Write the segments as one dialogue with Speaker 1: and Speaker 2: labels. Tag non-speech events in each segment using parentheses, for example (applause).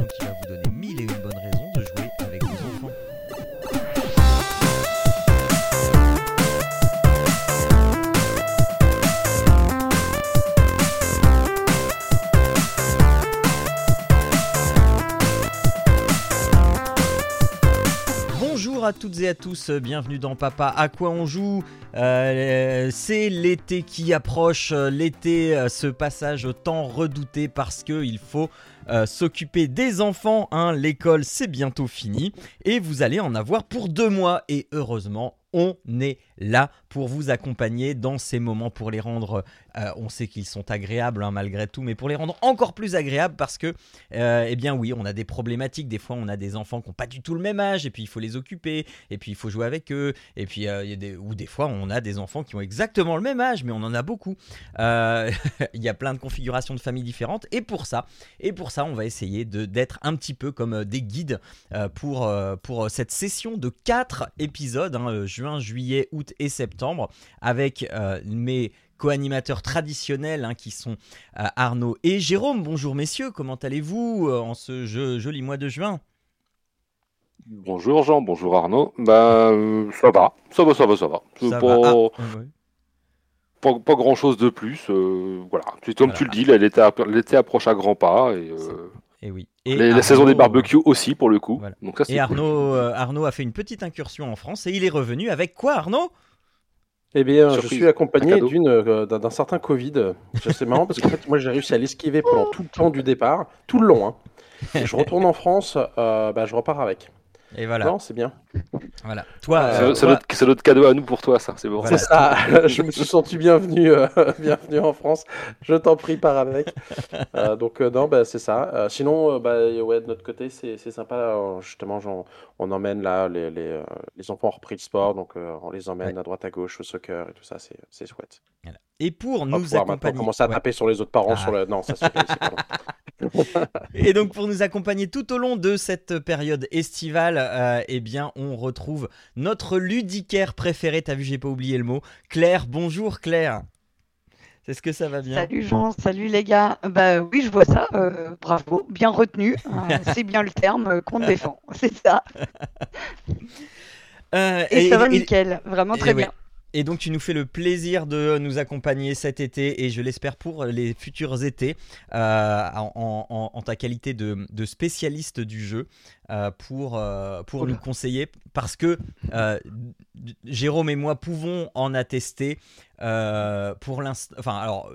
Speaker 1: l'émission à tous, bienvenue dans Papa à quoi on joue. Euh, c'est l'été qui approche, l'été, euh, ce passage tant redouté parce qu'il faut euh, s'occuper des enfants. hein. L'école c'est bientôt fini et vous allez en avoir pour deux mois et heureusement on est là pour vous accompagner dans ces moments, pour les rendre, euh, on sait qu'ils sont agréables hein, malgré tout, mais pour les rendre encore plus agréables parce que, euh, eh bien oui, on a des problématiques, des fois on a des enfants qui n'ont pas du tout le même âge, et puis il faut les occuper, et puis il faut jouer avec eux, et puis euh, des, ou des fois on a des enfants qui ont exactement le même âge, mais on en a beaucoup. (laughs) Il y a plein de configurations de familles différentes, et pour ça, et pour ça on va essayer d'être un petit peu comme des guides pour, pour cette session de 4 épisodes, hein, juin, juillet, août et septembre, avec mes co-animateurs traditionnels hein, qui sont euh, Arnaud et Jérôme. Bonjour messieurs, comment allez-vous euh, en ce jo- joli mois de juin?
Speaker 2: Bonjour Jean, bonjour Arnaud. Bah, euh, ça va, ça va, ça va, ça va. C'est
Speaker 1: Ça
Speaker 2: pas,
Speaker 1: va Ah, ouais.
Speaker 2: pas, pas grand chose de plus. voilà, c'est comme
Speaker 1: Voilà.
Speaker 2: tu le dis, l'été, app- l'été approche à grands pas et,
Speaker 1: Et oui. Et
Speaker 2: les- la saison des barbecues aussi pour le coup.
Speaker 1: voilà.
Speaker 2: Donc ça c'est
Speaker 1: Et Arnaud a fait une petite incursion en France et il est revenu avec quoi Arnaud?
Speaker 3: Eh bien, je suis accompagné euh, d'un d'un certain Covid. C'est marrant parce qu'en fait, moi, j'ai réussi à l'esquiver pendant tout le temps du départ, tout le long. hein. Et (laughs) je retourne en France, euh, bah, je repars avec.
Speaker 1: Et voilà.
Speaker 3: Non, c'est bien.
Speaker 1: voilà. Toi,
Speaker 2: C'est
Speaker 1: euh,
Speaker 2: c'est
Speaker 1: toi-
Speaker 2: notre, c'est notre cadeau à nous pour toi, ça. C'est bon.
Speaker 1: Voilà.
Speaker 3: C'est ça. (laughs) je me suis senti bienvenu, euh, (laughs) bienvenue en France. Je t'en prie, pars avec. (laughs) Euh, donc euh, non, bah, c'est ça. Euh, sinon, euh, bah, ouais, de notre côté, c'est c'est sympa. Euh, justement, j'en- on emmène là les, les, euh, les enfants ont repris le sport, donc euh, on les emmène à droite à gauche au soccer et tout ça. C'est c'est chouette.
Speaker 1: et pour
Speaker 3: On
Speaker 1: nous accompagner.
Speaker 3: commencer à
Speaker 1: Ouais.
Speaker 3: taper sur les autres parents
Speaker 1: Ah.
Speaker 3: sur le. Non, ça suffit. (laughs)
Speaker 1: Et donc pour nous accompagner tout au long de cette période estivale, euh, eh bien on retrouve notre ludicaire préféré. T'as vu, j'ai pas oublié le mot. Claire, bonjour Claire. Est-ce que ça va bien?
Speaker 4: Salut Jean, salut les gars. Bah oui, je vois ça. euh, bravo, bien retenu. Euh, (laughs) c'est bien le terme qu'on défend. C'est ça. (laughs)
Speaker 1: Euh,
Speaker 4: Et, ça va
Speaker 1: et-
Speaker 4: nickel. Vraiment très
Speaker 1: ouais. Et donc tu nous fais le plaisir de nous accompagner cet été et je l'espère pour les futurs étés euh, en, en- en ta qualité de, de spécialiste du jeu euh, pour, euh, pour
Speaker 4: Oula.
Speaker 1: nous conseiller parce que euh, Jérôme et moi pouvons en attester euh, pour l'instant. Enfin alors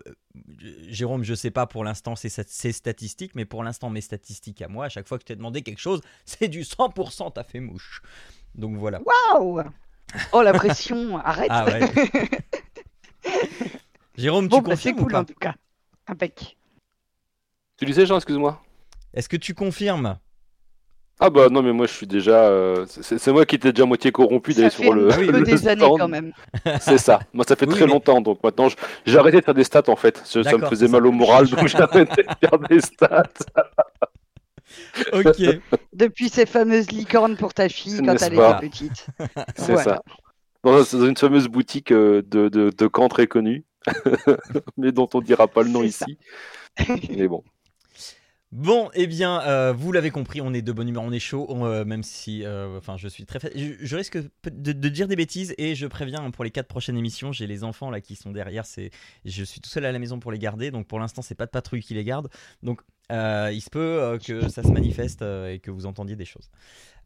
Speaker 1: Jérôme je sais pas pour l'instant ses, ses statistiques mais pour l'instant mes statistiques à moi à chaque fois que je t'ai demandé quelque chose c'est du 100% t'as fait mouche. Donc voilà.
Speaker 4: Waouh Oh la pression, (laughs) arrête.
Speaker 1: Ah ouais. (laughs) Jérôme,
Speaker 4: bon,
Speaker 1: tu
Speaker 4: bah,
Speaker 1: confirmes ou pas
Speaker 4: en tout cas. Impec.
Speaker 2: Tu disais Jean, excuse-moi.
Speaker 1: Est-ce que tu confirmes?
Speaker 2: Ah bah non mais moi je suis déjà, euh, c'est moi qui étais déjà moitié corrompu
Speaker 4: Ça
Speaker 2: d'aller
Speaker 4: fait
Speaker 2: sur le.
Speaker 4: petit peu
Speaker 2: le
Speaker 4: des années
Speaker 2: stand.
Speaker 4: quand même. (laughs)
Speaker 2: C'est ça. Moi ça fait
Speaker 1: Oui,
Speaker 2: très
Speaker 1: mais-
Speaker 2: longtemps donc maintenant j'ai arrêté de faire des stats en fait. Ça, ça me faisait mal
Speaker 1: ça.
Speaker 2: au moral donc j'ai arrêté de faire des stats. (laughs)
Speaker 1: Ok.
Speaker 4: Depuis ces fameuses licornes pour ta fille quand elle
Speaker 2: pas
Speaker 4: était petite. (laughs)
Speaker 2: C'est
Speaker 4: Voilà.
Speaker 2: ça. Dans, dans une fameuse boutique euh, de, de, de camp très connue, (laughs) mais dont on dira pas le nom ici. Mais bon.
Speaker 1: Bon, eh bien, euh, vous l'avez compris, on est de bonne humeur, on est chaud, on, euh, même si, euh, enfin, je suis très, fa- je, je risque de, de dire des bêtises et je préviens hein, pour les quatre prochaines émissions, j'ai les enfants là qui sont derrière, c'est, je suis tout seul à la maison pour les garder, donc pour l'instant c'est pas de patrouille qui les garde, donc il se peut euh, que ça se manifeste euh, et que vous entendiez des choses.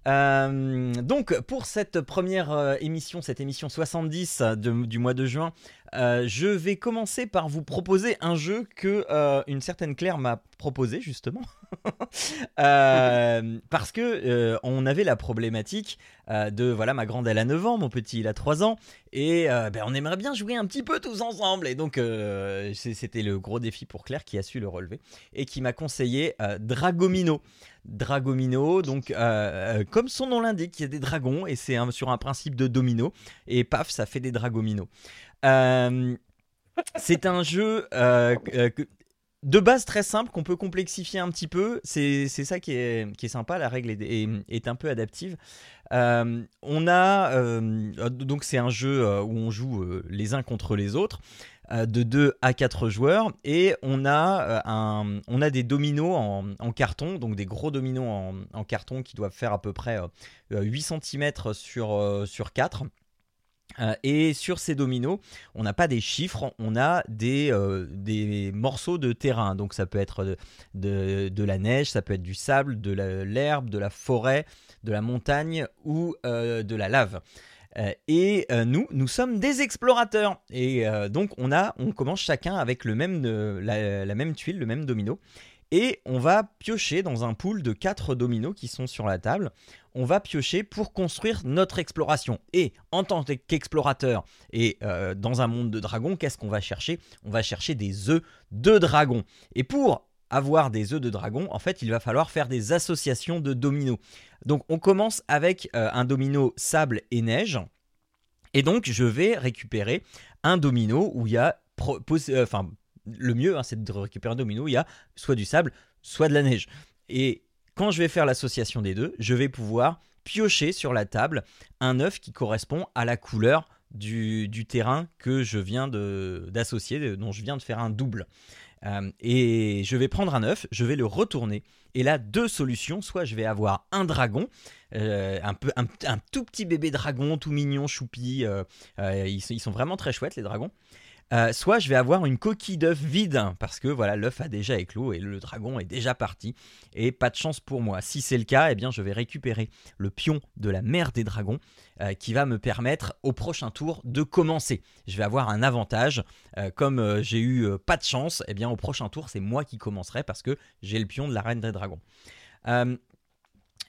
Speaker 1: Euh, donc pour cette première euh, émission, cette émission 70 de- du mois de juin, euh, je vais commencer par vous proposer un jeu que une certaine Claire m'a proposé justement. (laughs) Parce que on avait la problématique de voilà ma grande elle a 9 ans, mon petit il a 3 ans et ben, on aimerait bien jouer un petit peu tous ensemble et donc c'était le gros défi pour Claire qui a su le relever et qui m'a conseillé Dragomino. Dragomino, donc euh, euh, comme son nom l'indique, il y a des dragons et c'est sur un principe de domino et paf ça fait des dragominos. Euh, c'est un jeu de base très simple qu'on peut complexifier un petit peu. C'est ça qui est, sympa. La règle est, un peu adaptive. On a donc c'est un jeu où on joue les uns contre les autres de 2 à 4 joueurs et on a, a des dominos en, carton, donc des gros dominos en, carton qui doivent faire à peu près 8 cm sur, sur 4. Euh, et sur ces dominos, on n'a pas des chiffres, on a des, euh, morceaux de terrain. Donc ça peut être de, la neige, ça peut être du sable, de l'herbe, de la forêt, de la montagne ou euh, de la lave. Et nous, nous sommes des explorateurs. Et donc on, a, on commence chacun avec le même, la, même tuile, le même domino. Et on va piocher dans un pool de 4 dominos qui sont sur la table. On va piocher pour construire notre exploration. Et en tant qu'explorateur et euh, dans un monde de dragons, qu'est-ce qu'on va chercher? On va chercher des œufs de dragon. Et pour avoir des œufs de dragon, en fait, il va falloir faire des associations de dominos. Donc on commence avec euh, un domino sable et neige. Et donc je vais récupérer un domino où il y a euh, enfin le mieux, hein, c'est de récupérer un domino, il y a soit du sable, soit de la neige. Et quand je vais faire l'association des deux, je vais pouvoir piocher sur la table un œuf qui correspond à la couleur du, terrain que je viens d'associer, dont je viens de faire un double. Euh, et je vais prendre un œuf, je vais le retourner. Et là, deux solutions. Soit je vais avoir un dragon, euh, un, peu, un, tout petit bébé dragon, tout mignon, choupi. Euh, ils, sont vraiment très chouettes, les dragons. Euh, soit je vais avoir une coquille d'œuf vide parce que voilà l'œuf a déjà éclos et le dragon est déjà parti et pas de chance pour moi. Si c'est le cas, eh bien je vais récupérer le pion de la mère des dragons euh, qui va me permettre au prochain tour de commencer. Je vais avoir un avantage euh, comme j'ai eu pas de chance, eh bien au prochain tour c'est moi qui commencerai parce que j'ai le pion de la reine des dragons.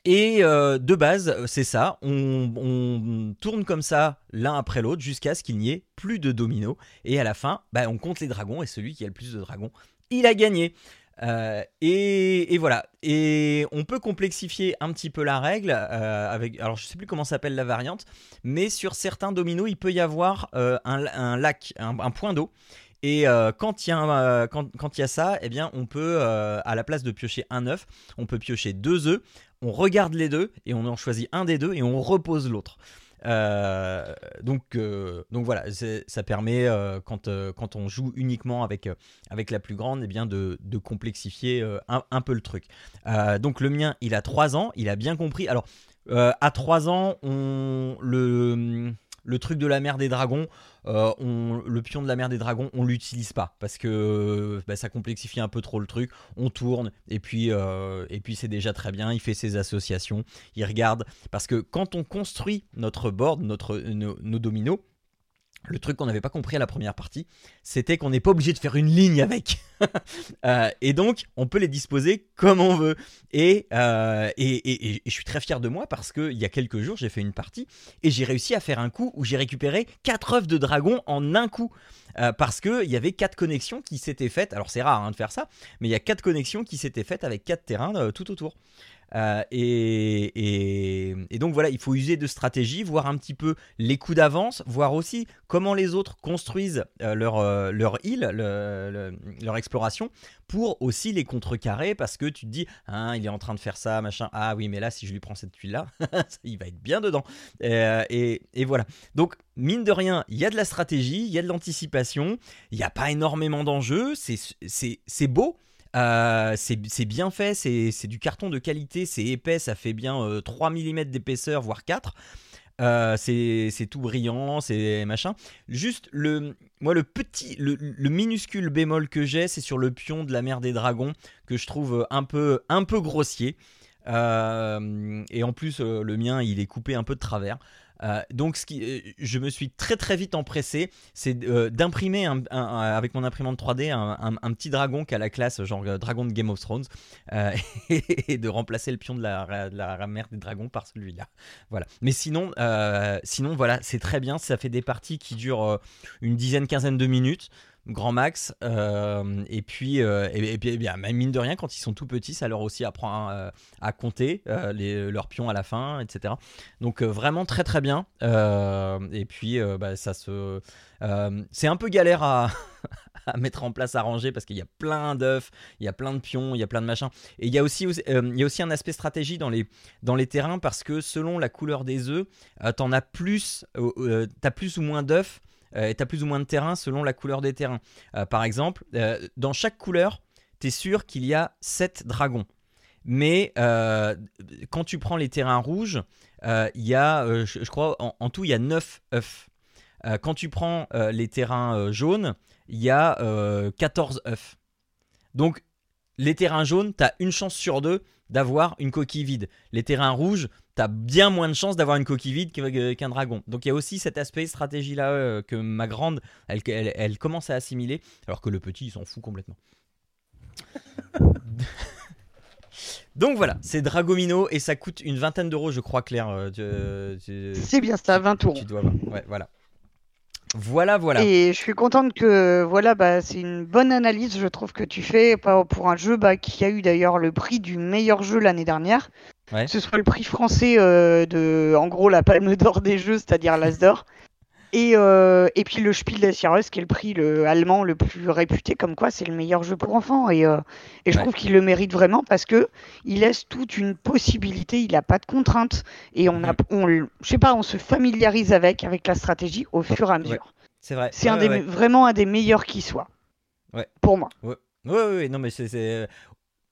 Speaker 1: Et euh, de base, c'est ça, on, tourne comme ça l'un après l'autre jusqu'à ce qu'il n'y ait plus de dominos. Et à la fin, bah, on compte les dragons et celui qui a le plus de dragons, il a gagné. Euh, et, voilà. Et on peut complexifier un petit peu la règle euh. Alors je sais plus comment s'appelle la variante, mais sur certains dominos, il peut y avoir un, lac, un point d'eau. Et euh, quand il y, a, ça, eh bien, on peut, euh, à la place de piocher un œuf, on peut piocher deux œufs. On regarde les deux et on en choisit un des deux et on repose l'autre. Euh, donc, donc voilà, ça permet quand, quand on joue uniquement avec, la plus grande, eh bien de, de complexifier un, un, peu le truc. donc le mien, il a 3 ans, il a bien compris. Alors à 3 ans, on le le truc de la mer des dragons, euh, le pion de la mer des dragons, on l'utilise pas parce que bah, ça complexifie un peu trop le truc. On tourne et puis, euh, puis c'est déjà très bien. Il fait ses associations, il regarde parce que quand on construit notre board, notre, nos dominos, le truc qu'on n'avait pas compris à la première partie, c'était qu'on n'est pas obligé de faire une ligne avec. (laughs) Euh, et donc, on peut les disposer comme on veut. Euh, et, et, je suis très fier de moi parce qu'il y a quelques jours, j'ai fait une partie et j'ai réussi à faire un coup où j'ai récupéré 4 œufs de dragon en un coup. Euh, parce qu'il y avait 4 connexions qui s'étaient faites. Alors, c'est rare hein, de faire ça, mais il y a 4 connexions qui s'étaient faites avec 4 terrains tout autour. Euh, et, donc voilà, il faut user de stratégie, voir un petit peu les coups d'avance, voir aussi comment les autres construisent euh, leur, euh, leur île, leur exploration, pour aussi les contrecarrer, parce que tu te dis, hein, il est en train de faire ça, machin, ah oui, mais là, si je lui prends cette tuile-là, (laughs) il va être bien dedans. Et, et, voilà. Donc, mine de rien, il y a de la stratégie, il y a de l'anticipation, il n'y a pas énormément d'enjeux, c'est beau. Euh, c'est bien fait, c'est du carton de qualité, c'est épais, ça fait bien 3 euh, mm d'épaisseur, voire 4. Euh, c'est tout brillant, c'est machin. Juste le, moi le petit, le, minuscule bémol que j'ai, c'est sur le pion de la mer des dragons que je trouve un peu, un peu grossier. et en plus, le mien, il est coupé un peu de travers. Euh, donc, ce qui, euh, je me suis très très vite empressé, c'est euh, d'imprimer avec mon imprimante 3D un, petit dragon qui a la classe genre dragon de Game of Thrones (laughs) et, de remplacer le pion de la, de mer des dragons par celui-là. Voilà. Mais sinon, sinon voilà, c'est très bien. Ça fait des parties qui durent une dizaine, quinzaine de minutes. Grand max. Euh, et puis, euh, et, puis eh bien, mine de rien, quand ils sont tout petits, ça leur aussi apprend euh, à, compter les, leurs pions à la fin, etc. Donc vraiment très très bien. et puis, bah, ça se, c'est un peu galère à, (laughs) à mettre en place, à ranger, parce qu'il y a plein d'œufs, il y a plein de pions, il y a plein de machins. Et il y a aussi, il y a aussi un aspect stratégie dans les, dans les terrains, parce que selon la couleur des œufs, t'en as plus, t'as plus ou moins d'œufs euh, et tu plus ou moins de terrain selon la couleur des terrains. Euh, par exemple, euh, dans chaque couleur, tu es sûr qu'il y a 7 dragons. Mais quand tu prends les terrains rouges, il y a, je, crois, en, tout, il y a 9 œufs. quand tu prends les terrains jaunes, il y a 14 œufs. Donc, les terrains jaunes, tu as une chance sur deux d'avoir une coquille vide. Les terrains rouges, tu as bien moins de chances d'avoir une coquille vide qu'un dragon. Donc il y a aussi cet aspect stratégie-là euh, que ma grande, elle, elle, commence à assimiler, alors que le petit, il s'en fout complètement. (laughs) Donc voilà, c'est Dragomino et ça coûte une vingtaine d'euros, je crois, Claire.
Speaker 4: Euh, c'est bien ça, 20 euros.
Speaker 1: Tu dois Ouais, voilà. Voilà, voilà.
Speaker 4: Et je suis contente que voilà, bah, c'est une bonne analyse, je trouve que tu fais pour un jeu bah, qui a eu d'ailleurs le prix du meilleur jeu l'année dernière. Ouais. Ce soit le prix français euh, de, en gros, la palme d'or des jeux, c'est-à-dire l'Asdor. Et, euh, et puis le Spiel des Jahres, qui est le prix le, allemand le plus réputé, comme quoi c'est le meilleur jeu pour enfants. Et, euh, et je trouve qu'il le mérite vraiment parce que il laisse toute une possibilité, il n'a pas de contraintes. Et on a, mm. on, je sais pas, on se familiarise avec, avec la stratégie au fur et à mesure.
Speaker 1: C'est vrai.
Speaker 4: C'est un des, vraiment un des meilleurs qui soit.
Speaker 1: Ouais.
Speaker 4: Pour moi.
Speaker 1: Oui, oui, non, mais c'est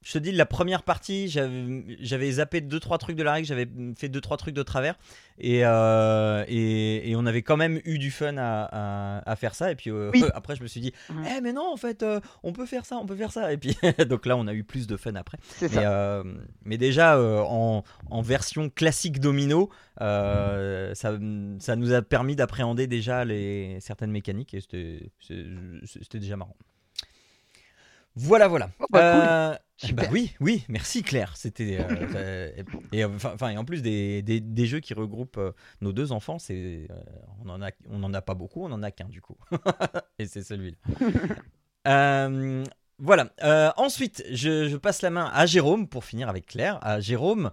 Speaker 1: je te dis, la première partie, j'avais zappé deux trois trucs de la règle, j'avais fait deux trois trucs de travers, et, euh, et, on avait quand même eu du fun à, à, faire ça. Et puis euh, après, je me suis dit, eh mais non, en fait, euh, on peut faire ça, on peut faire ça. Et puis (laughs) donc là, on a eu plus de fun après. Mais, ça. mais déjà en, en, version classique domino, ça, ça nous a permis d'appréhender déjà les certaines mécaniques et c'était déjà marrant. Voilà, voilà.
Speaker 4: Oh, bah,
Speaker 1: euh, bah oui, oui, merci Claire. C'était euh, et, enfin, et en plus des, des, jeux qui regroupent euh, nos deux enfants, c'est on en a on en a pas beaucoup, on en a qu'un du coup, (laughs) et c'est celui-là. (laughs) voilà. ensuite, je, passe la main à Jérôme pour finir avec Claire. À Jérôme,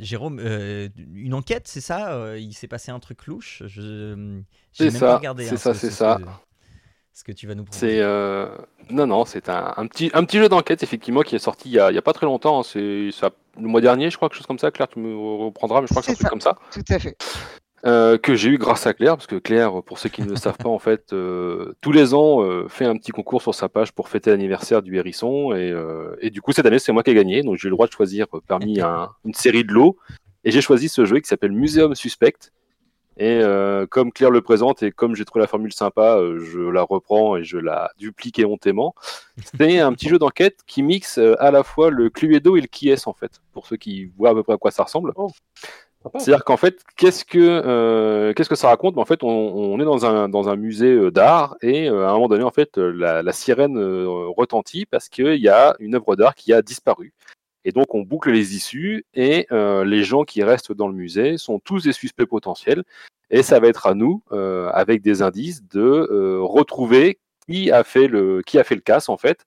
Speaker 1: Jérôme, une enquête, c'est ça Il s'est passé un truc louche.
Speaker 2: Je, c'est ça. C'est hein, ça, c'est ça
Speaker 1: ce que tu vas nous
Speaker 2: C'est euh, non non, c'est un, petit un petit jeu d'enquête effectivement qui est sorti il y a, pas très longtemps. Hein. C'est ça le mois dernier, je crois, quelque chose comme ça. Claire, tu me reprendras, mais je crois que c'est un truc comme ça.
Speaker 4: Tout à fait.
Speaker 2: Euh, que j'ai eu grâce à Claire, parce que Claire, pour ceux qui ne le savent pas, en fait, euh, tous les ans fait un petit concours sur sa page pour fêter l'anniversaire du hérisson, et, et, du coup cette année c'est moi qui ai gagné, donc j'ai eu le droit de choisir parmi une série de lots, et j'ai choisi ce jeu qui s'appelle Muséum Suspect, et euh, comme Claire le présente et comme j'ai trouvé la formule sympa, euh, je la reprends et je la duplique éhontément. C'est un petit jeu d'enquête qui mixe euh, à la fois le Cluedo et le qui est en fait, pour ceux qui voient à peu près à quoi ça ressemble. Oh, C'est-à-dire qu'en fait, qu'est-ce que qu'est-ce que ça raconte? En fait, on, est dans un dans un musée d'art et à un moment donné, en fait, la, la sirène retentit parce qu'il y a une œuvre d'art qui a disparu. Et donc, on boucle les issues et euh, les gens qui restent dans le musée sont tous des suspects potentiels. Et ça va être à nous, euh, avec des indices, de euh, retrouver qui a fait le qui a fait le casse en fait,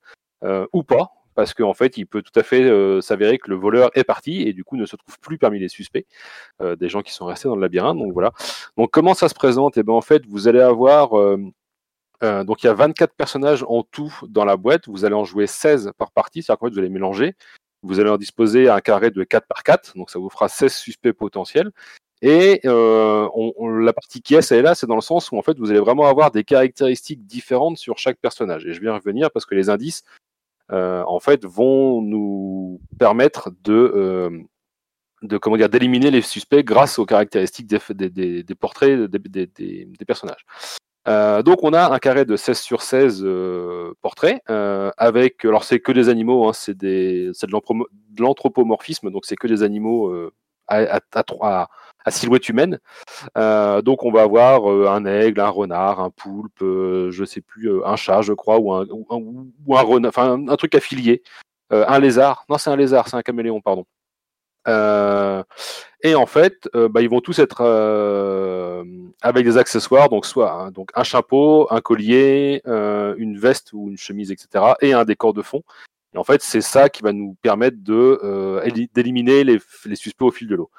Speaker 2: ou pas, parce qu'en fait, il peut tout à fait s'avérer que le voleur est parti et du coup ne se trouve plus parmi les suspects, des gens qui sont restés dans le labyrinthe. Donc voilà. Donc comment ça se présente? Et eh ben en fait, vous allez avoir donc il y a 24 personnages en tout dans la boîte. Vous allez en jouer 16 par partie, c'est-à-dire qu'en fait vous allez mélanger. Vous allez en disposer un carré de 4 par 4, donc ça vous fera 16 suspects potentiels. Et euh, la partie qui est, elle est là, c'est dans le sens où en fait vous allez vraiment avoir des caractéristiques différentes sur chaque personnage. Et je vais y revenir parce que les indices, euh, en fait, vont nous permettre de, euh, comment dire, d'éliminer les suspects grâce aux caractéristiques des, portraits des, personnages. Euh, donc on a un carré de 16 sur 16 euh, portraits euh, avec alors c'est que des animaux hein, c'est de l'anthropomorphisme donc c'est que des animaux à, silhouette humaine donc on va avoir un aigle un renard un poulpe je sais plus un chat je crois ou un ou un, renard enfin un, truc affilié. Un lézard. Non c'est un lézard c'est un caméléon pardon et en fait, bah, ils vont tous être avec des accessoires, donc soit hein, donc un chapeau, un collier, une veste ou une chemise, etc., et un décor de fond. Et en fait, c'est ça qui va nous permettre de d'éliminer les, les, suspects au fil de l'eau.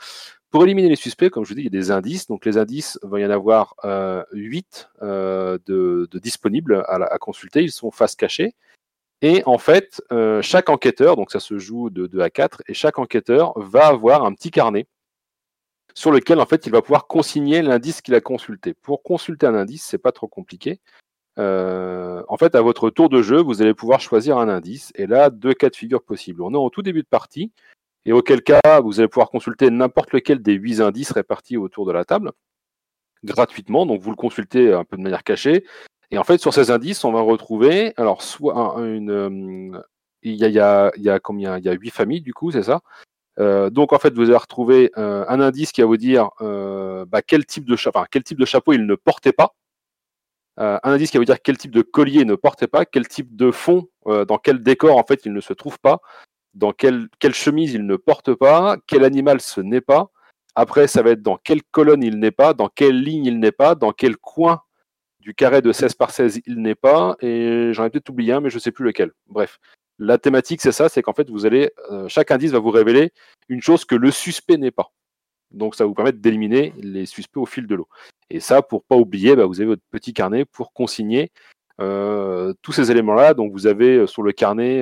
Speaker 2: Pour éliminer les suspects, comme je vous dis, il y a des indices. Donc les indices, il va y en avoir euh, 8 de, de, disponibles à, à, consulter. Ils sont face cachée. Et en fait, euh, chaque enquêteur, donc ça se joue de 2 à 4, et chaque enquêteur va avoir un petit carnet sur lequel en fait il va pouvoir consigner l'indice qu'il a consulté. Pour consulter un indice, c'est pas trop compliqué. Euh, en fait, à votre tour de jeu, vous allez pouvoir choisir un indice. Et là, deux cas de figure possibles. On est au tout début de partie, et auquel cas, vous allez pouvoir consulter n'importe lequel des huit indices répartis autour de la table, gratuitement. Donc, vous le consultez un peu de manière cachée. Et en fait, sur ces indices, on va retrouver, alors, soit une. Euh, il y a, il y a, il y a combien? Il y a huit familles, du coup, c'est ça? Euh, donc en fait, vous allez retrouver euh, un indice qui va vous dire bah, quel, type de chapeau il ne portait pas, un indice qui va vous dire quel type de collier il ne portait pas, quel type de fond, dans quel décor en fait il ne se trouve pas, dans quelle chemise il ne porte pas, quel animal ce n'est pas. Après, ça va être dans quelle colonne il n'est pas, dans quelle ligne il n'est pas, dans quel coin du carré de 16 par 16 il n'est pas, et j'en ai peut-être oublié un, mais je ne sais plus lequel. Bref, la thématique, c'est ça, c'est qu'en fait, vous allez, euh, chaque indice va vous révéler une chose que le suspect n'est pas. Donc, ça va vous permettre d'éliminer les suspects au fil de l'eau. Et ça, pour pas oublier, bah, vous avez votre petit carnet pour consigner euh, tous ces éléments-là. Donc, vous avez euh, sur le carnet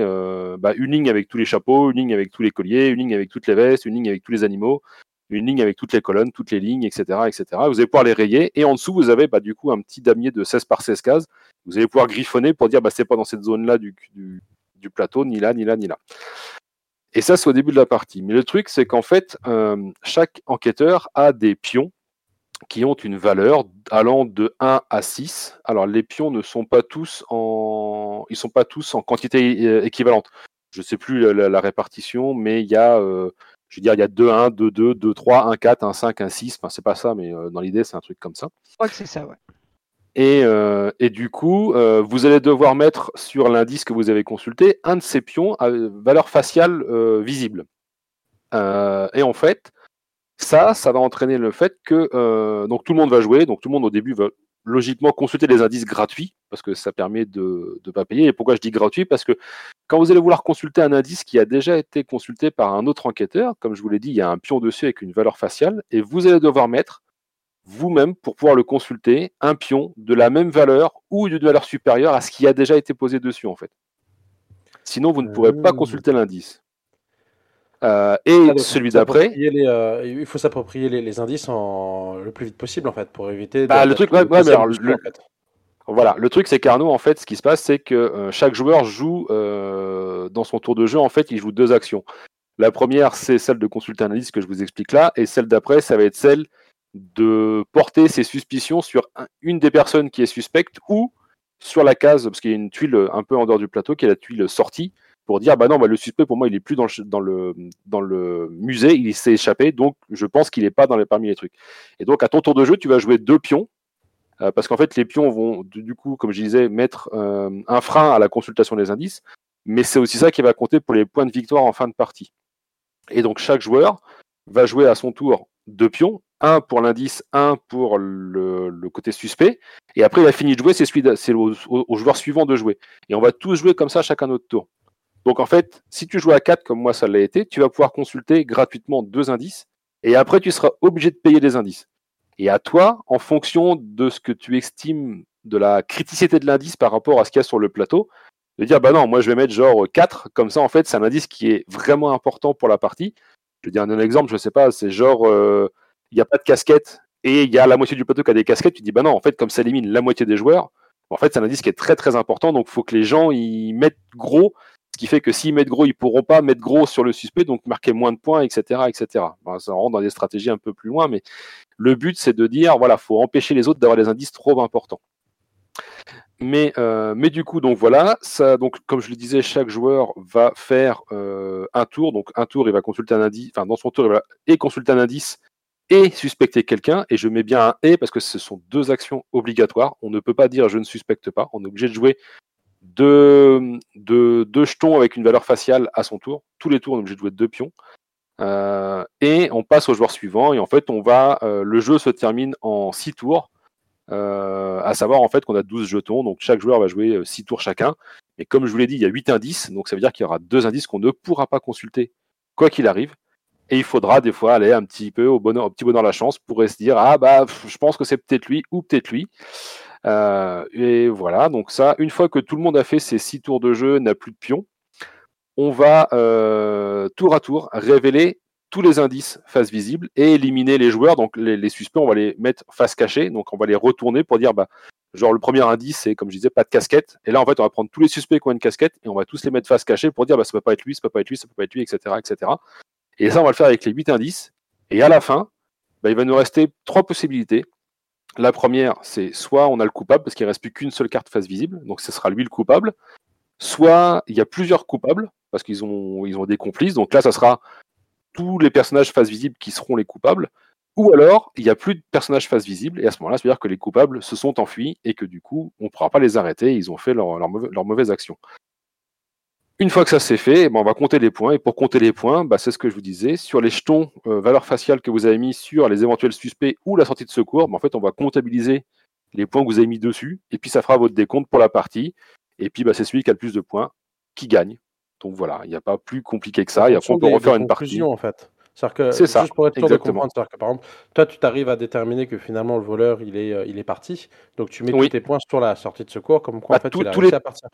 Speaker 2: bah, une ligne avec tous les chapeaux, une ligne avec tous les colliers, une ligne avec toutes les vestes, une ligne avec tous les animaux, une ligne avec toutes les colonnes, toutes les lignes, etc., etc. Vous allez pouvoir les rayer. Et en dessous, vous avez bah, du coup un petit damier de 16 par 16 cases. Vous allez pouvoir griffonner pour dire bah, c'est pas dans cette zone-là du, du plateau, ni là, ni là, ni là. Et ça, c'est au début de la partie. Mais le truc, c'est qu'en fait, euh, chaque enquêteur a des pions qui ont une valeur allant de 1 à 6. Alors, les pions ne sont pas tous en, ils sont pas tous en quantité euh, équivalente. Je ne sais plus la, répartition, mais il y a, euh, je veux dire, il y a 2, 1, 2, 2, 2, 3, 1, 4, 1, 5, 1, 6. Enfin, c'est pas ça, mais dans l'idée, c'est un truc comme ça.
Speaker 4: Je crois que c'est ça, ouais.
Speaker 2: Euh, et, du coup, euh, vous allez devoir mettre sur l'indice que vous avez consulté un de ces pions à valeur faciale euh, visible. et en fait, ça, ça va entraîner le fait que donc tout le monde va jouer, donc tout le monde au début va logiquement consulter des indices gratuits parce que ça permet de ne pas payer. Et pourquoi je dis gratuit? Parce que quand vous allez vouloir consulter un indice qui a déjà été consulté par un autre enquêteur, comme je vous l'ai dit, il y a un pion dessus avec une valeur faciale, et vous allez devoir mettre vous-même pour pouvoir le consulter, un pion de la même valeur ou d'une valeur supérieure à ce qui a déjà été posé dessus en fait. Sinon, vous ne pourrez pas mmh. consulter l'indice. Euh, et ah, celui d'après.
Speaker 3: Euh, il faut s'approprier les, indices en, le plus vite possible en fait pour éviter.
Speaker 2: Bah, le truc, voilà, le truc c'est qu'Arnaud en fait, ce qui se passe, c'est que euh, chaque joueur joue dans son tour de jeu. En fait, il joue deux actions. La première, c'est celle de consulter un indice que je vous explique là, et celle d'après, ça va être celle de porter ses suspicions sur une des personnes qui est suspecte ou sur la case, parce qu'il y a une tuile un peu en dehors du plateau, qui est la tuile sortie, pour dire bah non, bah, le suspect pour moi il est plus dans le, dans le, dans le musée, il s'est échappé, donc je pense qu'il n'est pas dans les, parmi les trucs. Et donc à ton tour de jeu, tu vas jouer deux pions, euh, parce qu'en fait les pions vont du coup, comme je disais, mettre euh, un frein à la consultation des indices, mais c'est aussi ça qui va compter pour les points de victoire en fin de partie. Et donc chaque joueur va jouer à son tour deux pions, un pour l'indice, un pour le, côté suspect. Et après, il a fini de jouer, c'est au, joueur suivant de jouer. Et on va tous jouer comme ça chacun notre tour. Donc en fait, si tu joues à 4 comme moi ça l'a été, tu vas pouvoir consulter gratuitement deux indices. Et après, tu seras obligé de payer des indices. Et à toi, en fonction de ce que tu estimes de la criticité de l'indice par rapport à ce qu'il y a sur le plateau, de dire bah non, moi je vais mettre genre 4, comme ça en fait c'est un indice qui est vraiment important pour la partie. Je vais dire un exemple, je sais pas, c'est genre euh, il n'y a pas de casquette et il y a la moitié du plateau qui a des casquettes, tu dis bah non, en fait, comme ça élimine la moitié des joueurs, en fait, c'est un indice qui est très très important, donc il faut que les gens y mettent gros, qui fait que s'ils mettent gros, ils pourront pas mettre gros sur le suspect, donc marquer moins de points, etc. etc. ça rentre dans des stratégies un peu plus loin, mais le but c'est de dire voilà, faut empêcher les autres d'avoir des indices trop importants. Mais, euh, mais du coup, donc voilà, donc comme je le disais, chaque joueur va faire euh, un tour. Donc un tour, il va consulter un indice, enfin dans son tour, il va et consulter un indice et suspecter quelqu'un, et je mets bien un et parce que ce sont deux actions obligatoires. On ne peut pas dire je ne suspecte pas. On est obligé de jouer deux, deux, jetons avec une valeur faciale à son tour. Tous les tours, on est obligé de jouer deux pions. et on passe au joueur suivant. Et en fait, on va, le jeu se termine en 6 tours. à savoir en fait qu'on a 12 jetons, donc chaque joueur va jouer 6 tours chacun. Et comme je vous l'ai dit, il y a 8 indices, donc ça veut dire qu'il y aura deux indices qu'on ne pourra pas consulter, quoi qu'il arrive. Et il faudra des fois aller un petit peu au, bonheur, petit bonheur la chance pour se dire ah bah je pense que c'est peut-être lui ou peut-être lui. Euh, et voilà, donc ça, une fois que tout le monde a fait ses six tours de jeu, n'a plus de pions, on va euh, tour à tour révéler tous les indices face visible et éliminer les joueurs. Donc les, suspects, on va les mettre face cachée, donc on va les retourner pour dire bah genre le premier indice c'est comme je disais pas de casquette. Et là en fait on va prendre tous les suspects qui ont une casquette et on va tous les mettre face cachée pour dire bah ça peut pas être lui, ça peut pas être lui, ça peut pas être lui, etc. etc. Et ça, on va le faire avec les 8 indices. Et à la fin, bah, il va nous rester trois possibilités. La première, c'est soit on a le coupable, parce qu'il ne reste plus qu'une seule carte face visible, donc ce sera lui le coupable. Soit il y a plusieurs coupables, parce qu'ils ont, des complices, donc là, ça sera tous les personnages face visible qui seront les coupables. Ou alors, il n'y a plus de personnages face visible, et à ce moment-là, ça veut dire que les coupables se sont enfuis et que du coup, on ne pourra pas les arrêter, ils ont fait leur, leur mauvaise action. Une fois que ça c'est fait, eh ben, on va compter les points. Et pour compter les points, bah, c'est ce que je vous disais. Sur les jetons euh, valeur faciale que vous avez mis sur les éventuels suspects ou la sortie de secours, bah, en fait, on va comptabiliser les points que vous avez mis dessus. Et puis ça fera votre décompte pour la partie. Et puis bah, c'est celui qui a le plus de points qui gagne. Donc voilà, il n'y a pas plus compliqué que ça. Et après, on peut refaire une partie.
Speaker 3: en fait. C'est ça. Juste pour être sûr de comprendre, que par exemple, toi, tu t'arrives à déterminer que finalement le voleur il est, euh, il est parti, donc tu mets tous tes points sur la sortie de secours, comme quoi en fait, il a tous les... à partir.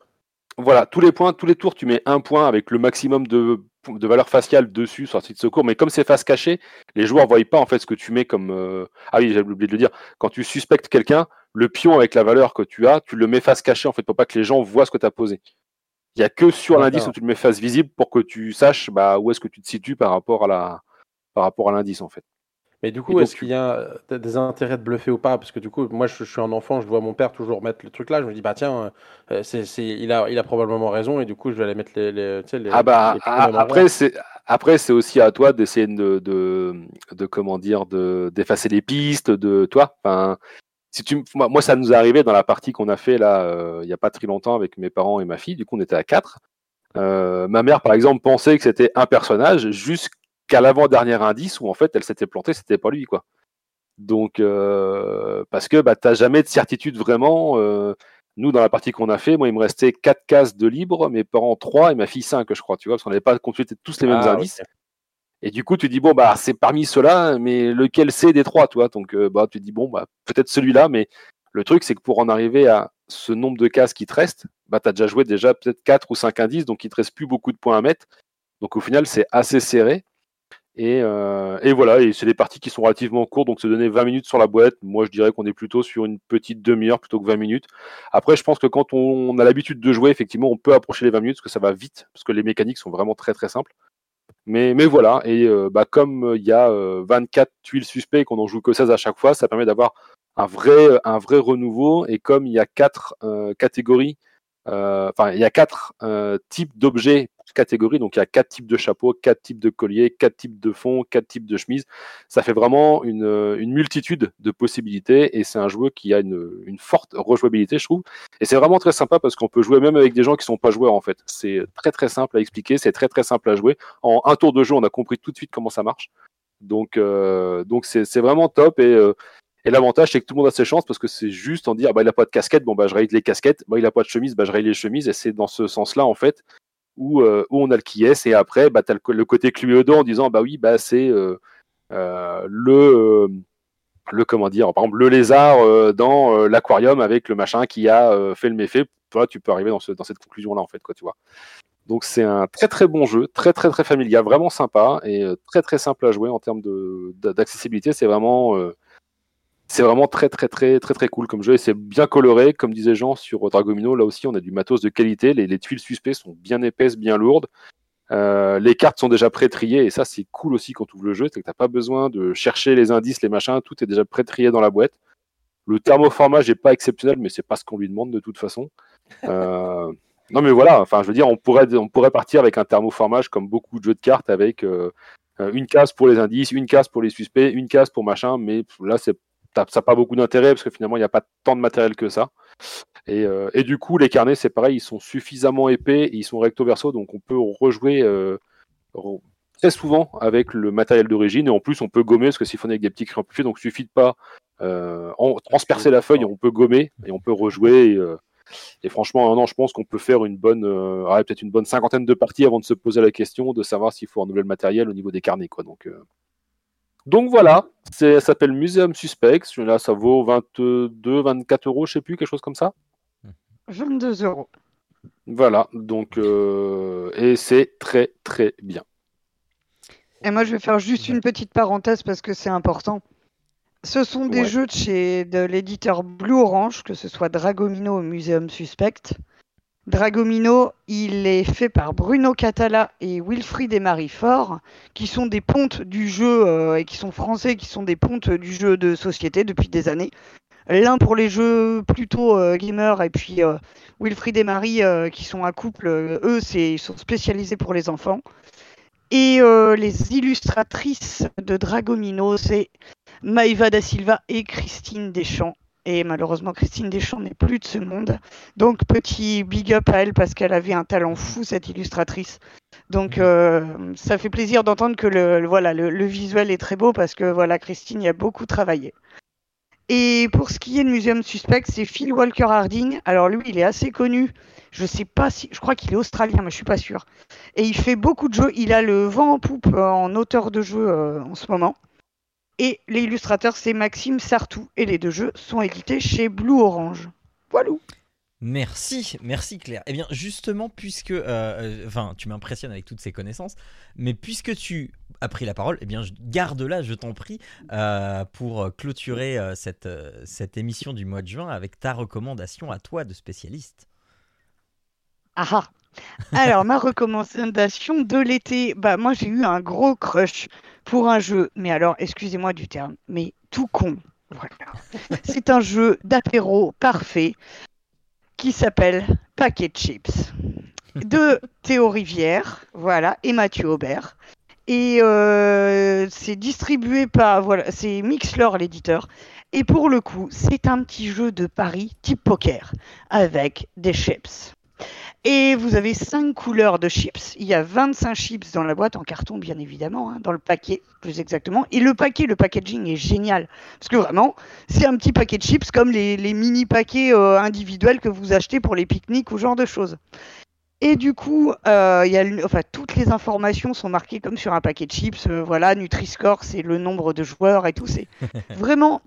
Speaker 2: Voilà, tous les points, tous les tours, tu mets un point avec le maximum de, de valeur faciale dessus sur la de secours. Mais comme c'est face cachée, les joueurs ne voient pas en fait ce que tu mets comme. Euh, ah oui, j'avais oublié de le dire. Quand tu suspectes quelqu'un, le pion avec la valeur que tu as, tu le mets face cachée en fait pour pas que les gens voient ce que tu as posé. Il n'y a que sur l'indice où tu le mets face visible pour que tu saches bah, où est-ce que tu te situes par rapport à la par rapport à l'indice en fait.
Speaker 3: Mais du coup, est-ce qu'il y a euh, des intérêts de bluffer ou pas? Parce que du coup, moi, je, suis un enfant, je vois mon père toujours mettre le truc là. Je me dis, bah tiens, euh, c'est, il, a, il a probablement raison, et du coup, je vais aller mettre les. les,
Speaker 2: ah bah, après, c'est, après, c'est aussi à toi d'essayer de, de, de, comment dire, de, d'effacer les pistes, de toi. Enfin, si tu, moi, ça nous est arrivé dans la partie qu'on a fait là, euh, il n'y a pas très longtemps avec mes parents et ma fille. Du coup, on était à quatre. ma mère, par exemple, pensait que c'était un personnage jusqu'à qu'à l'avant-dernier indice où en fait elle s'était plantée, c'était pas lui quoi. Donc euh, parce que bah t'as jamais de certitude vraiment. Euh, nous dans la partie qu'on a fait, moi il me restait 4 cases de libre, mes parents 3 et ma fille 5 je crois, tu vois, parce qu'on n'avait pas consulté tous les mêmes ah, indices. Et du coup tu dis bon bah c'est parmi ceux-là, mais lequel c'est des trois, toi Donc euh, bah tu dis bon bah peut-être celui-là, mais le truc c'est que pour en arriver à ce nombre de cases qui te restent, bah t'as déjà joué déjà peut-être 4 ou 5 indices, donc il te reste plus beaucoup de points à mettre. Donc au final c'est assez serré. Euh, et, voilà, et c'est des parties qui sont relativement courtes, donc se donner 20 minutes sur la boîte, moi je dirais qu'on est plutôt sur une petite demi-heure plutôt que 20 minutes. Après, je pense que quand on, a l'habitude de jouer, effectivement, on peut approcher les 20 minutes parce que ça va vite, parce que les mécaniques sont vraiment très très simples. Mais, mais voilà, et euh, bah, comme il y a 24 euh, tuiles suspects qu'on en joue que 16 à chaque fois, ça permet d'avoir un vrai, un vrai renouveau. Et comme il y a quatre catégories, enfin, il y a quatre types d'objets catégories. Donc il y a quatre types de chapeaux, quatre types de colliers, quatre types de fonds, quatre types de chemises. Ça fait vraiment une, une multitude de possibilités et c'est un jeu qui a une, une, forte rejouabilité, je trouve. Et c'est vraiment très sympa parce qu'on peut jouer même avec des gens qui sont pas joueurs en fait. C'est très très simple à expliquer, c'est très très simple à jouer. En un tour de jeu, on a compris tout de suite comment ça marche. Donc euh, donc c'est vraiment top et euh, et l'avantage, c'est que tout le monde a ses chances parce que c'est juste en dire, bah, il a pas de casquette, bon, bah, je règle les casquettes. Bah, il a pas de chemise, bah, je règle les chemises. Et c'est dans ce sens-là, en fait, où, euh, où on a le qui est, et après, bah, tu as le, côté Cluedo en disant, bah oui, bah, c'est euh, euh, le, le, comment dire, par exemple, le lézard dans l'aquarium avec le machin qui a fait le méfait. Toi, tu peux arriver dans, ce, dans cette conclusion-là, en fait, quoi, tu vois. Donc c'est un très très bon jeu, très très très familial, vraiment sympa et très très simple à jouer en termes d'accessibilité. C'est vraiment c'est vraiment très très très très très cool comme jeu et c'est bien coloré comme disait Jean sur Dragomino. Là aussi on a du matos de qualité. Les, tuiles suspects sont bien épaisses bien lourdes. Euh, les cartes sont déjà pré-triées et ça c'est cool aussi quand tu ouvres le jeu. C'est que t'as pas besoin de chercher les indices les machins. Tout est déjà pré-trié dans la boîte. Le thermoformage est pas exceptionnel mais c'est pas ce qu'on lui demande de toute façon. Euh, non mais voilà. Enfin je veux dire on pourrait on pourrait partir avec un thermoformage comme beaucoup de jeux de cartes avec euh, une case pour les indices, une case pour les suspects, une case pour machin, mais là c'est ça n'a pas beaucoup d'intérêt parce que finalement, il n'y a pas tant de matériel que ça. Euh, et, du coup, les carnets, c'est pareil, ils sont suffisamment épais, ils sont recto verso, donc on peut rejouer, euh, très souvent avec le matériel d'origine et en plus on peut gommer parce que faut avec des petits crayons amplifiés donc il suffit de pas euh, transpercer la feuille, on peut gommer et on peut rejouer. Et, franchement, un an, je pense qu'on peut faire une bonne, euh, peut-être une bonne cinquantaine de parties avant de se poser la question de savoir s'il faut renouveler le matériel au niveau des carnets, quoi. Donc, donc voilà, ça s'appelle Museum Suspect. Là, ça vaut 22, 24 euros, je sais plus, quelque chose comme ça.
Speaker 4: 22 euros.
Speaker 2: Voilà, donc euh, et c'est très très bien.
Speaker 4: Et moi, je vais faire juste une petite parenthèse parce que c'est important. Ce sont des jeux de chez de l'éditeur Blue Orange, que ce soit Dragomino ou Museum Suspect. Dragomino, il est fait par Bruno Catala et Wilfried et Marie Fort, qui sont des pontes du jeu euh, et qui sont français, qui sont des pontes du jeu de société depuis des années. L'un pour les jeux plutôt euh, gamers et puis euh, Wilfried et Marie qui sont un couple, eux c'est sont spécialisés pour les enfants. Et les illustratrices de Dragomino, c'est Maïva da Silva et Christine Deschamps. Et malheureusement, Christine Deschamps n'est plus de ce monde. Donc, petit big up à elle parce qu'elle avait un talent fou, cette illustratrice. Donc, euh, ça fait plaisir d'entendre que le, voilà, le, visuel est très beau parce que voilà, Christine y a beaucoup travaillé. Et pour ce qui est de Museum Suspect, c'est Phil Walker Harding. Alors, lui, il est assez connu. Je sais pas si, je crois qu'il est australien, mais je suis pas sûr. Et il fait beaucoup de jeux. Il a le vent en poupe en auteur de jeux euh, en ce moment. Et l'illustrateur, c'est Maxime Sartou. Et les deux jeux sont édités chez Blue Orange. Voilà.
Speaker 1: Merci, merci Claire. Eh bien, justement, puisque, euh, euh, enfin, tu m'impressionnes avec toutes ces connaissances, mais puisque tu as pris la parole, eh bien, garde-la, je t'en prie, euh, pour clôturer cette, cette émission du mois de juin avec ta recommandation à toi de spécialiste.
Speaker 4: Ah ah alors, ma (laughs) recommandation de l'été, bah moi j'ai eu un gros crush pour un jeu, mais alors, excusez-moi du terme, mais tout con. (laughs) C'est un jeu d'apéro parfait qui s'appelle Packet Chips de Théo Rivière, voilà, et Mathieu Aubert. Et euh, c'est distribué par, voilà, c'est Mixler l'éditeur. Et pour le coup, c'est un petit jeu de paris type poker avec des chips. Et vous avez 5 couleurs de chips. Il y a 25 chips dans la boîte, en carton bien évidemment, hein, dans le paquet plus exactement. Et le paquet, le packaging est génial. Parce que vraiment, c'est un petit paquet de chips comme les, mini paquets euh, individuels que vous achetez pour les pique-niques ou genre de choses. Et du coup, euh, y a, enfin, toutes les informations sont marquées comme sur un paquet de chips. Euh, voilà, Nutri-Score, c'est le nombre de joueurs et tout. C'est (laughs) vraiment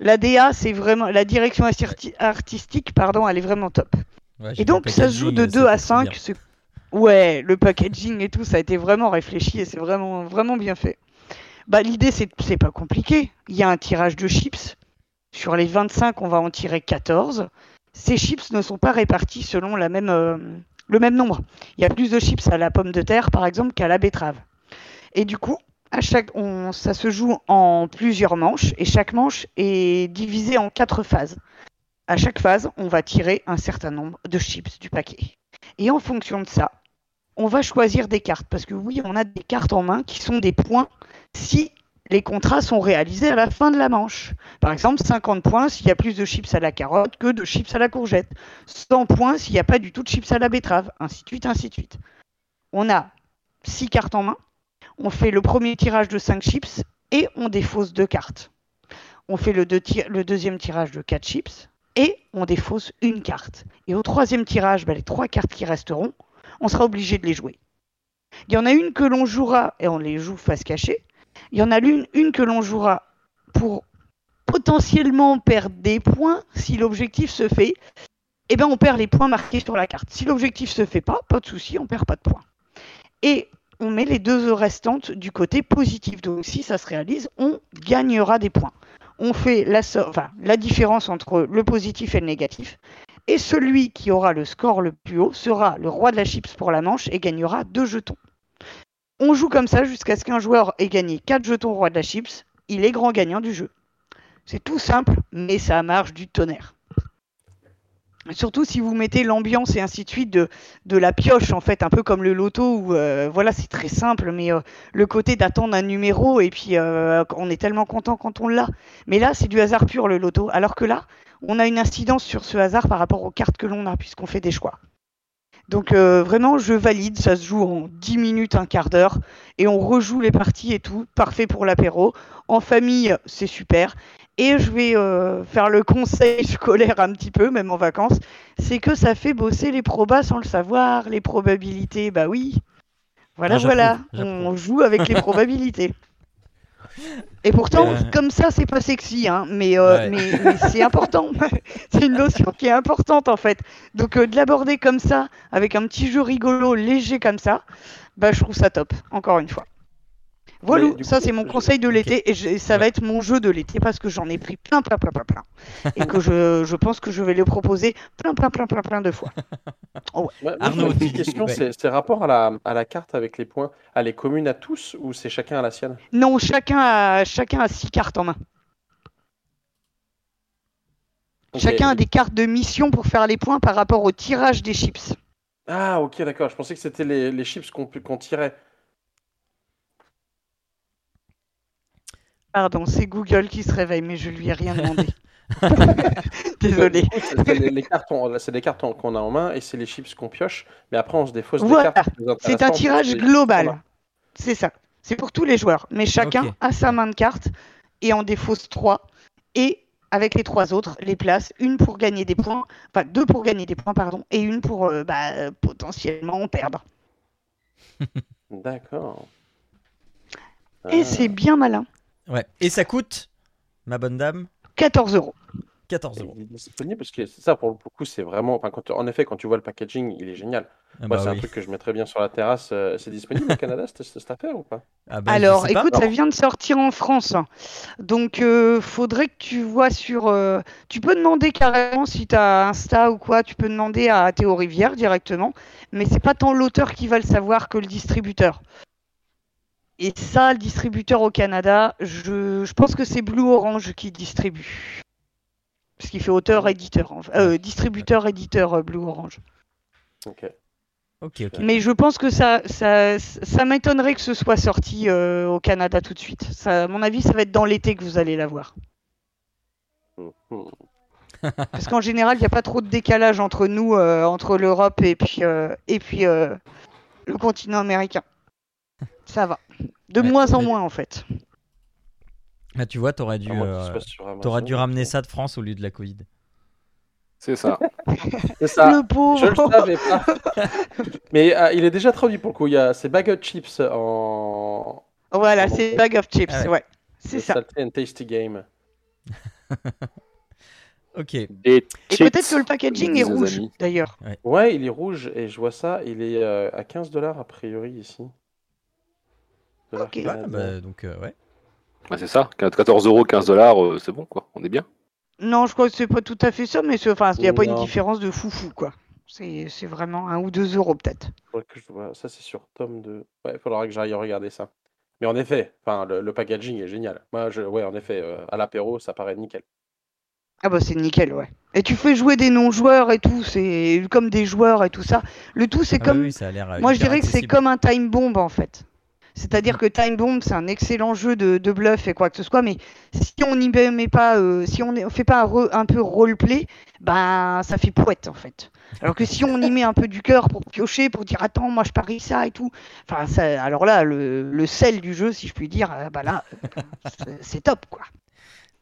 Speaker 4: la DA, c'est vraiment la direction artistique, pardon, elle est vraiment top et donc ça se joue de 2 à 5. Ouais, le packaging et tout, ça a été vraiment réfléchi et c'est vraiment, vraiment bien fait. Bah, L'idée, c'est pas compliqué. Il y a un tirage de chips. Sur les 25, on va en tirer 14. Ces chips ne sont pas répartis selon la même, euh, le même nombre. Il y a plus de chips à la pomme de terre, par exemple, qu'à la betterave. Et du coup, à chaque, on, ça se joue en plusieurs manches et chaque manche est divisée en quatre phases. À chaque phase, on va tirer un certain nombre de chips du paquet. Et en fonction de ça, on va choisir des cartes. Parce que oui, on a des cartes en main qui sont des points si les contrats sont réalisés à la fin de la manche. Par exemple, 50 points s'il y a plus de chips à la carotte que de chips à la courgette. 100 points s'il n'y a pas du tout de chips à la betterave. Ainsi de suite, ainsi de suite. On a 6 cartes en main. On fait le premier tirage de 5 chips et on défausse 2 cartes. On fait le, le deuxième tirage de 4 chips et on défausse une carte. Et au troisième tirage, bah, les trois cartes qui resteront, on sera obligé de les jouer. Il y en a une que l'on jouera et on les joue face cachée. Il y en a une, que l'on jouera pour potentiellement perdre des points si l'objectif se fait. Eh bien, on perd les points marqués sur la carte. Si l'objectif se fait pas, pas de souci, on perd pas de points. Et on met les deux restantes du côté positif. Donc, si ça se réalise, on gagnera des points on fait la, différence entre le positif et le négatif. Et celui qui aura le score le plus haut sera le roi de la chips pour la manche et gagnera deux jetons. On joue comme ça jusqu'à ce qu'un joueur ait gagné 4 jetons roi de la chips. Il est grand gagnant du jeu. C'est tout simple, mais ça marche du tonnerre. Surtout si vous mettez l'ambiance et ainsi de suite de, de, la pioche, en fait, un peu comme le loto, où euh, voilà, c'est très simple, mais euh, le côté d'attendre un numéro, et puis euh, on est tellement content quand on l'a. Mais là, c'est du hasard pur, le loto. Alors que là, on a une incidence sur ce hasard par rapport aux cartes que l'on a, puisqu'on fait des choix. Donc vraiment, je valide, ça se joue en 10 minutes, un quart d'heure, et on rejoue les parties et tout, parfait pour l'apéro. En famille, c'est super. Et je vais faire le conseil (laughs) scolaire un petit peu, même en vacances, c'est que ça fait bosser les probas sans le savoir, les probabilités, bah oui. Voilà, voilà, on joue avec les probabilités. (laughs) Et pourtant, euh. comme ça, c'est pas sexy, hein, mais, euh, mais, c'est important. (laughs) c'est une notion qui est importante en fait. Donc euh, de l'aborder comme ça, avec un petit jeu rigolo, léger comme ça, bah je trouve ça top. Encore une fois. Voilà, ça c'est mon conseil de l'été et ça va être mon jeu de l'été parce que j'en ai pris plein, plein, plein, plein, plein. (laughs) et que je, je, pense que je vais le proposer plein, plein, plein, plein, plein de fois. (laughs)
Speaker 3: Oh, ouais. Arnaud, une question, c'est rapport à la, à la carte avec les points. Elle est commune à tous ou c'est chacun à la sienne?
Speaker 4: Non, chacun a, chacun a six cartes en main. Chacun a des cartes de mission pour faire les points par rapport au tirage des chips.
Speaker 3: Ah, ok, d'accord. Je pensais que c'était les, les chips qu'on qu'on tirait.
Speaker 4: Pardon, c'est Google qui se réveille, mais je lui ai rien demandé. (laughs) Désolé.
Speaker 3: C'est les cartons, c'est des cartons qu'on a en main et c'est les chips qu'on pioche. Mais après, on se défausse des cartes.
Speaker 4: C'est un tirage global. C'est ça. C'est pour tous les joueurs. Mais chacun a sa main de cartes et en défausse trois. Et avec les trois autres, les places, une pour gagner des points, enfin deux pour gagner des points, pardon, et une pour euh, bah, potentiellement perdre. (laughs)
Speaker 3: D'accord.
Speaker 4: Et c'est bien malin.
Speaker 1: Ouais. Et ça coûte, ma bonne dame
Speaker 4: 14 euros.
Speaker 1: 14 euros.
Speaker 3: disponible parce que ça, pour le coup, c'est vraiment. Enfin, quand, en effet, quand tu vois le packaging, il est génial. Ah bah c'est un truc que je mettrais bien sur la terrasse. Euh, c'est disponible au Canada, cette, affaire ou pas?
Speaker 4: Ah bah, Alors, écoute, ça vient de sortir en France. Donc, euh, faudrait que tu vois sur. Euh, tu peux demander carrément si tu as Insta ou quoi, tu peux demander à Théo Rivière directement. Mais c'est pas tant l'auteur qui va le savoir que le distributeur. Et ça, le distributeur au Canada, je, pense que c'est Blue Orange qui distribue. Parce qu'il fait auteur-éditeur. Euh, distributeur-éditeur euh, Blue Orange.
Speaker 3: Ok.
Speaker 1: Ok, ok.
Speaker 4: Mais je pense que ça, ça, ça m'étonnerait que ce soit sorti euh, au Canada tout de suite. Ça, à mon avis, ça va être dans l'été que vous allez l'avoir. Parce qu'en général, il n'y a pas trop de décalage entre nous, entre l'Europe et puis, et puis le continent américain. Ça va. De moins en moins, en fait.
Speaker 1: Ah, tu vois, t'aurais dû, euh, dû ramener ça de France au lieu de la Covid.
Speaker 2: C'est ça. (laughs)
Speaker 3: C'est ça.
Speaker 4: Le pauvre.
Speaker 3: Je le savais pas. (laughs) Mais euh, il est déjà traduit pour le coup. Il y a ces bag of chips en.
Speaker 4: Voilà, c'est bag of chips, ah ouais. C'est ça.
Speaker 3: Salty and tasty game. (laughs)
Speaker 1: ok.
Speaker 4: Et, peut-être que le packaging est rouge, d'ailleurs.
Speaker 3: Ouais. il est rouge et je vois ça. Il est euh, à 15 dollars a priori ici.
Speaker 1: Ok. bah, donc, euh, ouais.
Speaker 2: c'est ça, 14 euros, 15 dollars, euh, c'est bon, quoi. On est bien.
Speaker 4: Non, je crois que c'est pas tout à fait ça, mais il n'y a pas une différence de foufou, quoi. C'est vraiment un ou deux euros, peut-être.
Speaker 3: Ça, c'est sur tome 2. Ouais, il faudra que j'aille regarder ça. Mais en effet, enfin, le, packaging est génial. Moi, je, ouais, en effet, euh, à l'apéro, ça paraît nickel.
Speaker 4: Ah bah c'est nickel, ouais. Et tu fais jouer des non-joueurs et tout, c'est comme des joueurs et tout ça. Le tout, c'est ah comme... Moi, je dirais que c'est comme un time bomb, en fait. C'est-à-dire que Time Bomb, c'est un excellent jeu de, bluff et quoi que ce soit, mais si on n'y met pas, euh, si on ne fait pas un, peu roleplay, ben ça fait poète en fait. Alors que si on y met un peu du cœur pour piocher, pour dire attends, moi je parie ça et tout, enfin alors là, le, sel du jeu, si je puis dire, euh, bah là, c'est top quoi.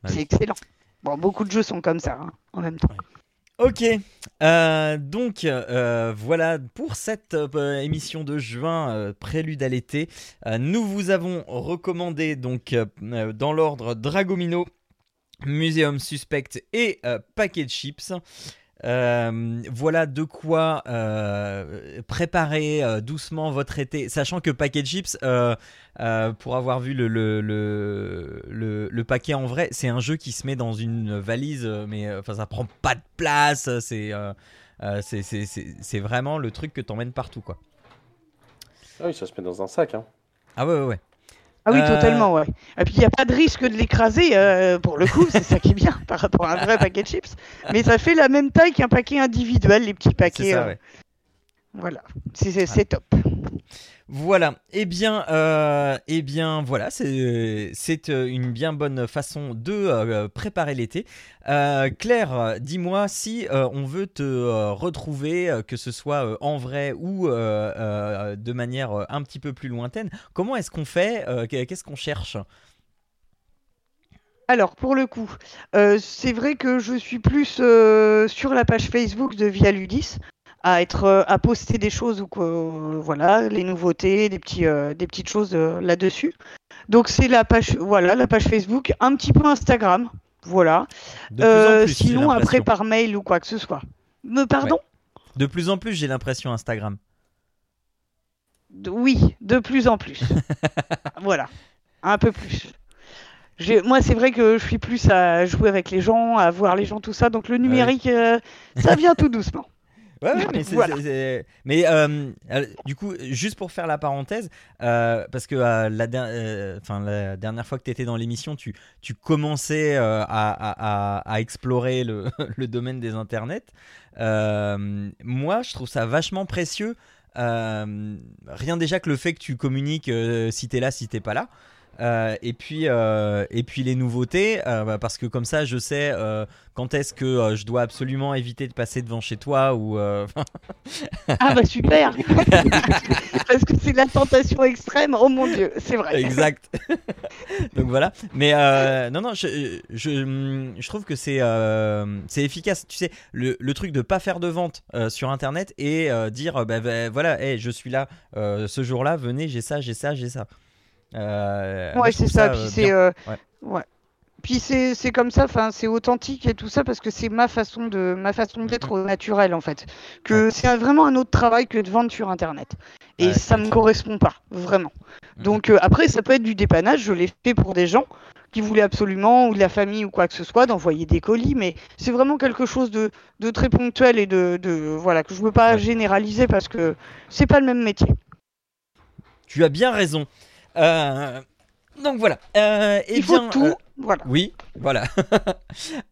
Speaker 4: Bah c'est excellent. Bon, beaucoup de jeux sont comme ça hein, en même temps.
Speaker 1: Ok, euh, donc euh, voilà pour cette euh, émission de juin prélude à l'été. nous vous avons recommandé donc dans l'ordre Dragomino, Museum Suspect et Packet Chips. Euh, voilà de quoi euh, préparer euh, doucement votre été, sachant que Packet Chips, pour avoir vu le, le, le, le, paquet en vrai, c'est un jeu qui se met dans une valise, mais enfin ça prend pas de place, c'est c'est vraiment le truc que t'emmènes partout quoi.
Speaker 3: Ah oui, ça se met dans un sac. Hein.
Speaker 1: Ah ouais, ouais, ouais.
Speaker 4: Ah oui, totalement, ouais. Et puis il n'y a pas de risque de l'écraser, euh, pour le coup, c'est ça qui est bien (laughs) par rapport à un vrai paquet de chips. Mais ça fait la même taille qu'un paquet individuel, les petits paquets. Ça, euh, Voilà, c'est top.
Speaker 1: Voilà, eh bien, euh, eh bien voilà, c'est euh, une bien bonne façon de euh, préparer l'été. Claire, dis-moi si on veut te retrouver, que ce soit en vrai ou de manière un petit peu plus lointaine, comment est-ce qu'on fait Qu'est-ce qu'on cherche?
Speaker 4: Alors, pour le coup, c'est vrai que je suis plus sur la page Facebook de Via Ludis à être euh, à poster des choses ou euh, voilà les nouveautés des petits euh, des petites choses là-dessus. Donc c'est la page voilà la page Facebook un petit peu Instagram voilà. Sinon après par mail ou quoi que ce soit. Me pardon?
Speaker 1: De plus en plus j'ai l'impression Instagram.
Speaker 4: Oui de plus en plus. (laughs) Voilà un peu plus. Moi, c'est vrai que je suis plus à jouer avec les gens, à voir les gens, tout ça. Donc le numérique, ça vient tout doucement.
Speaker 1: Ouais, (laughs) mais, c'est, mais euh, euh, du coup, juste pour faire la parenthèse, euh, parce que la, la, dernière fois que tu étais dans l'émission, tu, tu commençais à, à, à, explorer le, (laughs) le, domaine des internets. moi, je trouve ça vachement précieux. rien déjà que le fait que tu communiques si t'es là, si t'es pas là. Euh, et, puis, euh, et puis les nouveautés, euh, bah, parce que comme ça, je sais quand est-ce que je dois absolument éviter de passer devant chez toi ou. (laughs) ah
Speaker 4: bah super (laughs) Parce que c'est la tentation extrême, oh mon dieu, c'est vrai.
Speaker 1: Exact. (laughs) Donc voilà. Mais non, non, je, je, je trouve que c'est c'est efficace. Tu sais, le, le, truc de pas faire de vente sur Internet et dire, bah, bah, voilà, hey, je suis là ce jour-là, venez, j'ai ça, j'ai ça, j'ai ça.
Speaker 4: Euh, ouais, c'est ça. Puis euh, c'est euh, ouais. Puis c'est comme ça, enfin c'est authentique et tout ça parce que c'est ma façon de ma façon d'être mm. naturelle en fait. Que c'est vraiment un autre travail que de vendre sur internet. Et ça me correspond pas vraiment. Mm. Donc après ça peut être du dépannage, je l'ai fait pour des gens qui voulaient absolument ou de la famille ou quoi que ce soit d'envoyer des colis, mais c'est vraiment quelque chose de, de, très ponctuel et de, de voilà que je veux pas généraliser parce que c'est pas le même métier.
Speaker 1: Tu as bien raison. Euh, donc voilà. Euh,
Speaker 4: Il faut tout. Euh, voilà.
Speaker 1: Oui, voilà. (laughs)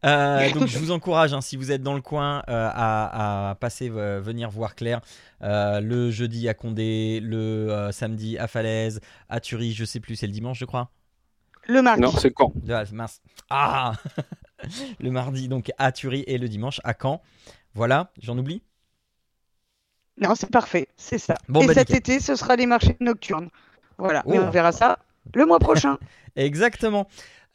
Speaker 1: (laughs) donc je vous encourage, hein, si vous êtes dans le coin, à, passer venir voir Claire le jeudi à Condé, le samedi à Falaise, à Thury, je sais plus, c'est le dimanche, je crois.
Speaker 4: Le mardi.
Speaker 2: Non, c'est quand?
Speaker 1: Ah, (laughs) Le mardi, donc à Thury et le dimanche à Caen. Voilà, j'en oublie?
Speaker 4: Non, c'est parfait, c'est ça. et bah, cet été, ce sera les marchés nocturnes. Voilà, mais on oh. verra ça le mois prochain. (laughs)
Speaker 1: Exactement.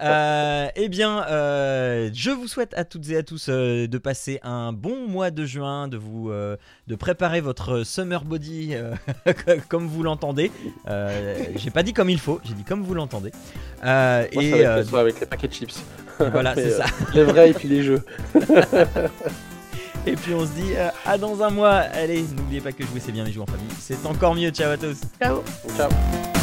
Speaker 1: Euh, eh bien, euh, je vous souhaite à toutes et à tous euh, de passer un bon mois de juin, de vous, de préparer votre summer body (laughs) comme vous l'entendez. j'ai pas dit comme il faut, j'ai dit comme vous l'entendez.
Speaker 3: et avec les paquets de chips.
Speaker 1: Voilà, (laughs) c'est ça.
Speaker 3: les vrais et puis les jeux.
Speaker 1: Et puis on se dit à dans un mois. Allez, n'oubliez pas que jouer c'est bien, mais jouer en famille c'est encore mieux. Ciao à tous.
Speaker 4: Ciao.
Speaker 3: Ciao.